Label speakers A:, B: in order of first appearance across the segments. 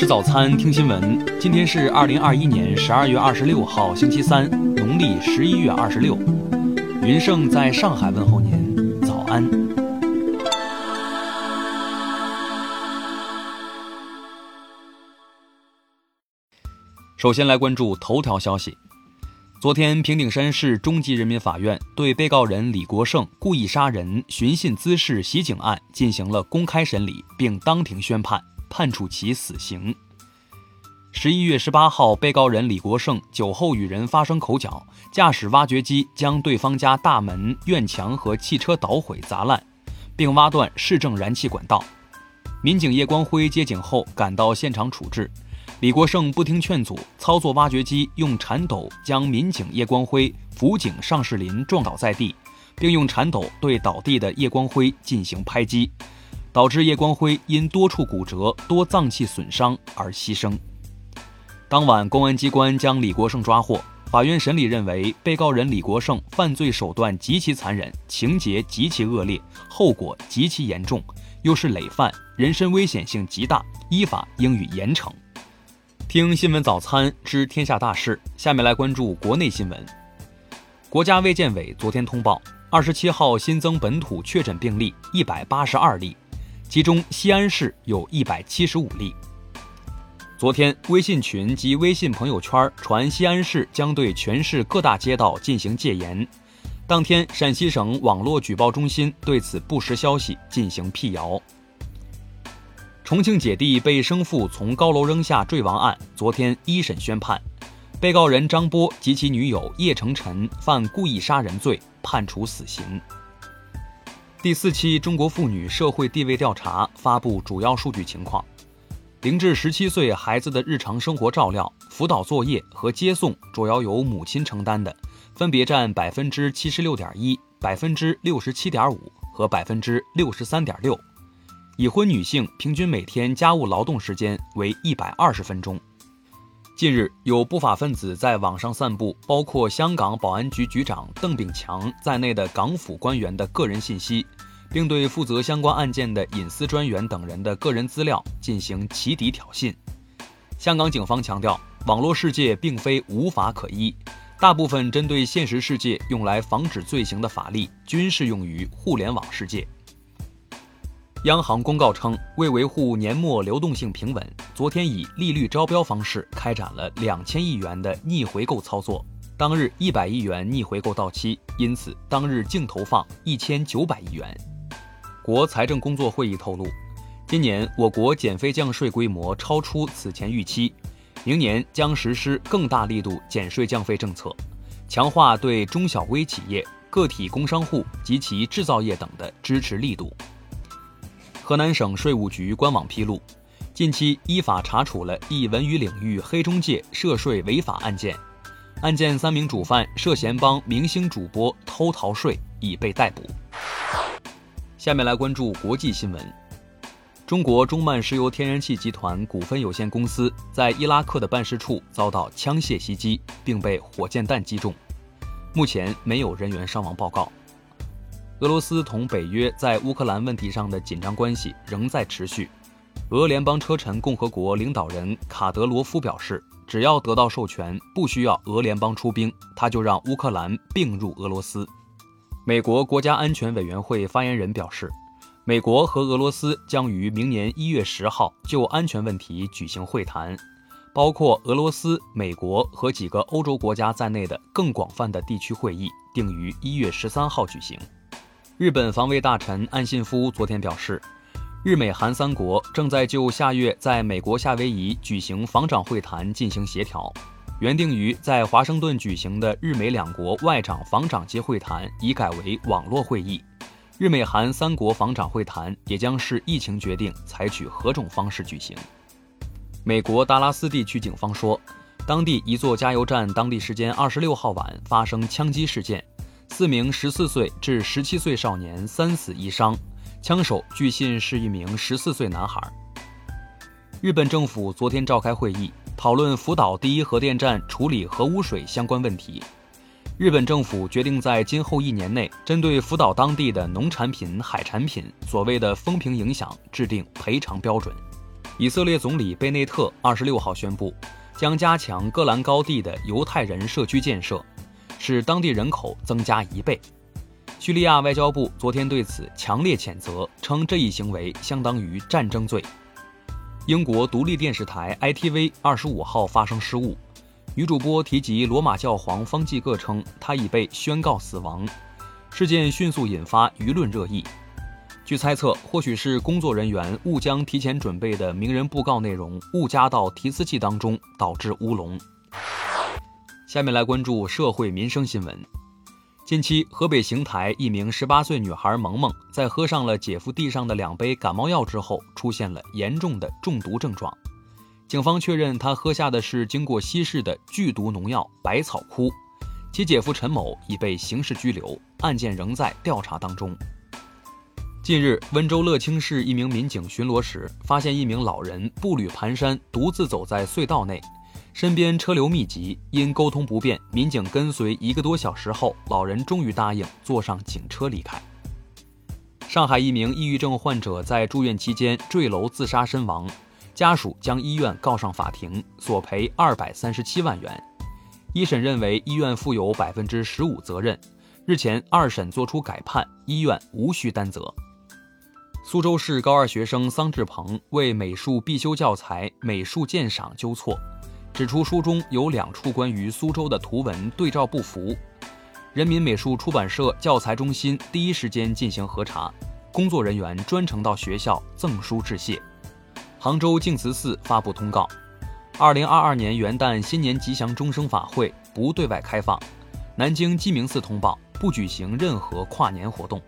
A: 吃早餐，听新闻。今天是二零二一年十二月二十六号，星期三，农历十一月二十六。云盛在上海问候您，早安。首先来关注头条消息。昨天，平顶山市中级人民法院对被告人李国胜故意杀人、寻衅滋事袭警案进行了公开审理，并当庭宣判。判处其死刑。十一月十八号，被告人李国胜酒后与人发生口角，驾驶挖掘机将对方家大门、院墙和汽车捣毁砸烂，并挖断市政燃气管道。民警叶光辉接警后赶到现场处置，李国胜不听劝阻，操作挖掘机用铲斗将民警叶光辉、辅警尚世林撞倒在地，并用铲斗对倒地的叶光辉进行拍击。导致叶光辉因多处骨折、多脏器损伤而牺牲。当晚，公安机关将李国胜抓获。法院审理认为，被告人李国胜犯罪手段极其残忍，情节极其恶劣，后果极其严重，又是累犯，人身危险性极大，依法应予严惩。听新闻早餐知天下大事，下面来关注国内新闻。国家卫健委昨天通报，二十七号新增本土确诊病例一百八十二例。其中，西安市有一百七十五例。昨天，微信群及微信朋友圈传西安市将对全市各大街道进行戒严。当天，陕西省网络举报中心对此不实消息进行辟谣。重庆姐弟被生父从高楼扔下坠亡案，昨天一审宣判，被告人张波及其女友叶成晨犯故意杀人罪，判处死刑。第四期中国妇女社会地位调查发布主要数据情况：零至十七岁孩子的日常生活照料、辅导作业和接送主要由母亲承担的，分别占百分之七十六点一、百分之六十七点五和百分之六十三点六。已婚女性平均每天家务劳动时间为一百二十分钟。近日，有不法分子在网上散布包括香港保安局局长邓炳强在内的港府官员的个人信息，并对负责相关案件的隐私专员等人的个人资料进行起底挑衅。香港警方强调，网络世界并非无法可依，大部分针对现实世界用来防止罪行的法律均适用于互联网世界。央行公告称，为维护年末流动性平稳，昨天以利率招标方式开展了两千亿元的逆回购操作。当日一百亿元逆回购到期，因此当日净投放一千九百亿元。国财政工作会议透露，今年我国减费降税规模超出此前预期，明年将实施更大力度减税降费政策，强化对中小微企业、个体工商户及其制造业等的支持力度。河南省税务局官网披露，近期依法查处了一文娱领域黑中介涉税违法案件，案件三名主犯涉嫌帮明星主播偷逃税，已被逮捕。下面来关注国际新闻：中国中曼石油天然气集团股份有限公司在伊拉克的办事处遭到枪械袭击，并被火箭弹击中，目前没有人员伤亡报告。俄罗斯同北约在乌克兰问题上的紧张关系仍在持续。俄联邦车臣共和国领导人卡德罗夫表示，只要得到授权，不需要俄联邦出兵，他就让乌克兰并入俄罗斯。美国国家安全委员会发言人表示，美国和俄罗斯将于明年一月十号就安全问题举行会谈，包括俄罗斯、美国和几个欧洲国家在内的更广泛的地区会议定于一月十三号举行。日本防卫大臣岸信夫昨天表示，日美韩三国正在就下月在美国夏威夷举行防长会谈进行协调。原定于在华盛顿举行的日美两国外长防长级会谈已改为网络会议。日美韩三国防长会谈也将视疫情决定采取何种方式举行。美国达拉斯地区警方说，当地一座加油站当地时间二十六号晚发生枪击事件。四名十四岁至十七岁少年三死一伤，枪手据信是一名十四岁男孩。日本政府昨天召开会议，讨论福岛第一核电站处理核污水相关问题。日本政府决定在今后一年内，针对福岛当地的农产品、海产品所谓的风评影响制定赔偿标准。以色列总理贝内特二十六号宣布，将加强戈兰高地的犹太人社区建设，使当地人口增加一倍。叙利亚外交部昨天对此强烈谴责，称这一行为相当于战争罪。英国独立电视台 ITV 二十五号发生失误，女主播提及罗马教皇方济各称他已被宣告死亡，事件迅速引发舆论热议。据猜测，或许是工作人员误将提前准备的名人布告内容误加到提词器当中，导致乌龙。下面来关注社会民生新闻。近期，河北邢台一名十八岁女孩萌萌在喝上了姐夫递上的两杯感冒药之后，出现了严重的中毒症状。警方确认，她喝下的是经过稀释的剧毒农药百草枯。其姐夫陈某已被刑事拘留，案件仍在调查当中。近日，温州乐清市一名民警巡逻时，发现一名老人步履蹒跚，独自走在隧道内，身边车流密集。因沟通不便，民警跟随一个多小时后，老人终于答应坐上警车离开。上海一名抑郁症患者在住院期间坠楼自杀身亡，家属将医院告上法庭，索赔二百三十七万元。一审认为医院负有百分之十五责任，日前二审作出改判，医院无需担责。苏州市高二学生桑志鹏为美术必修教材《美术鉴赏》纠错，指出书中有两处关于苏州的图文对照不符。人民美术出版社教材中心第一时间进行核查，工作人员专程到学校赠书致谢。杭州净慈寺发布通告：二零二二年元旦新年吉祥钟声法会不对外开放。南京鸡鸣寺通报不举行任何跨年活动。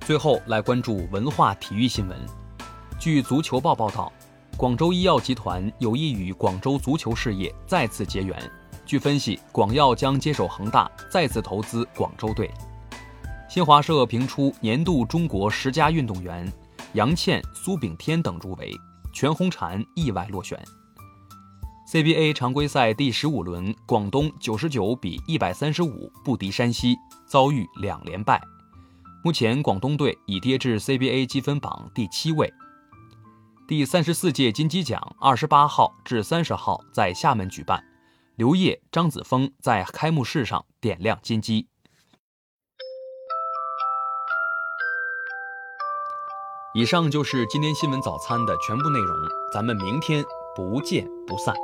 A: 最后来关注文化体育新闻。据足球报报道，广州医药集团有意与广州足球事业再次结缘。据分析，广药将接手恒大，再次投资广州队。新华社评出年度中国十佳运动员，杨倩、苏炳添等入围，全红婵意外落选。CBA 常规赛第十五轮，广东九十九比一百三十五不敌山西，遭遇两连败。目前，广东队已跌至 CBA 积分榜第七位。第三十四届金鸡奖二十八号至三十号在厦门举办，刘烨、张子枫在开幕式上点亮金鸡。以上就是今天新闻早餐的全部内容，咱们明天不见不散。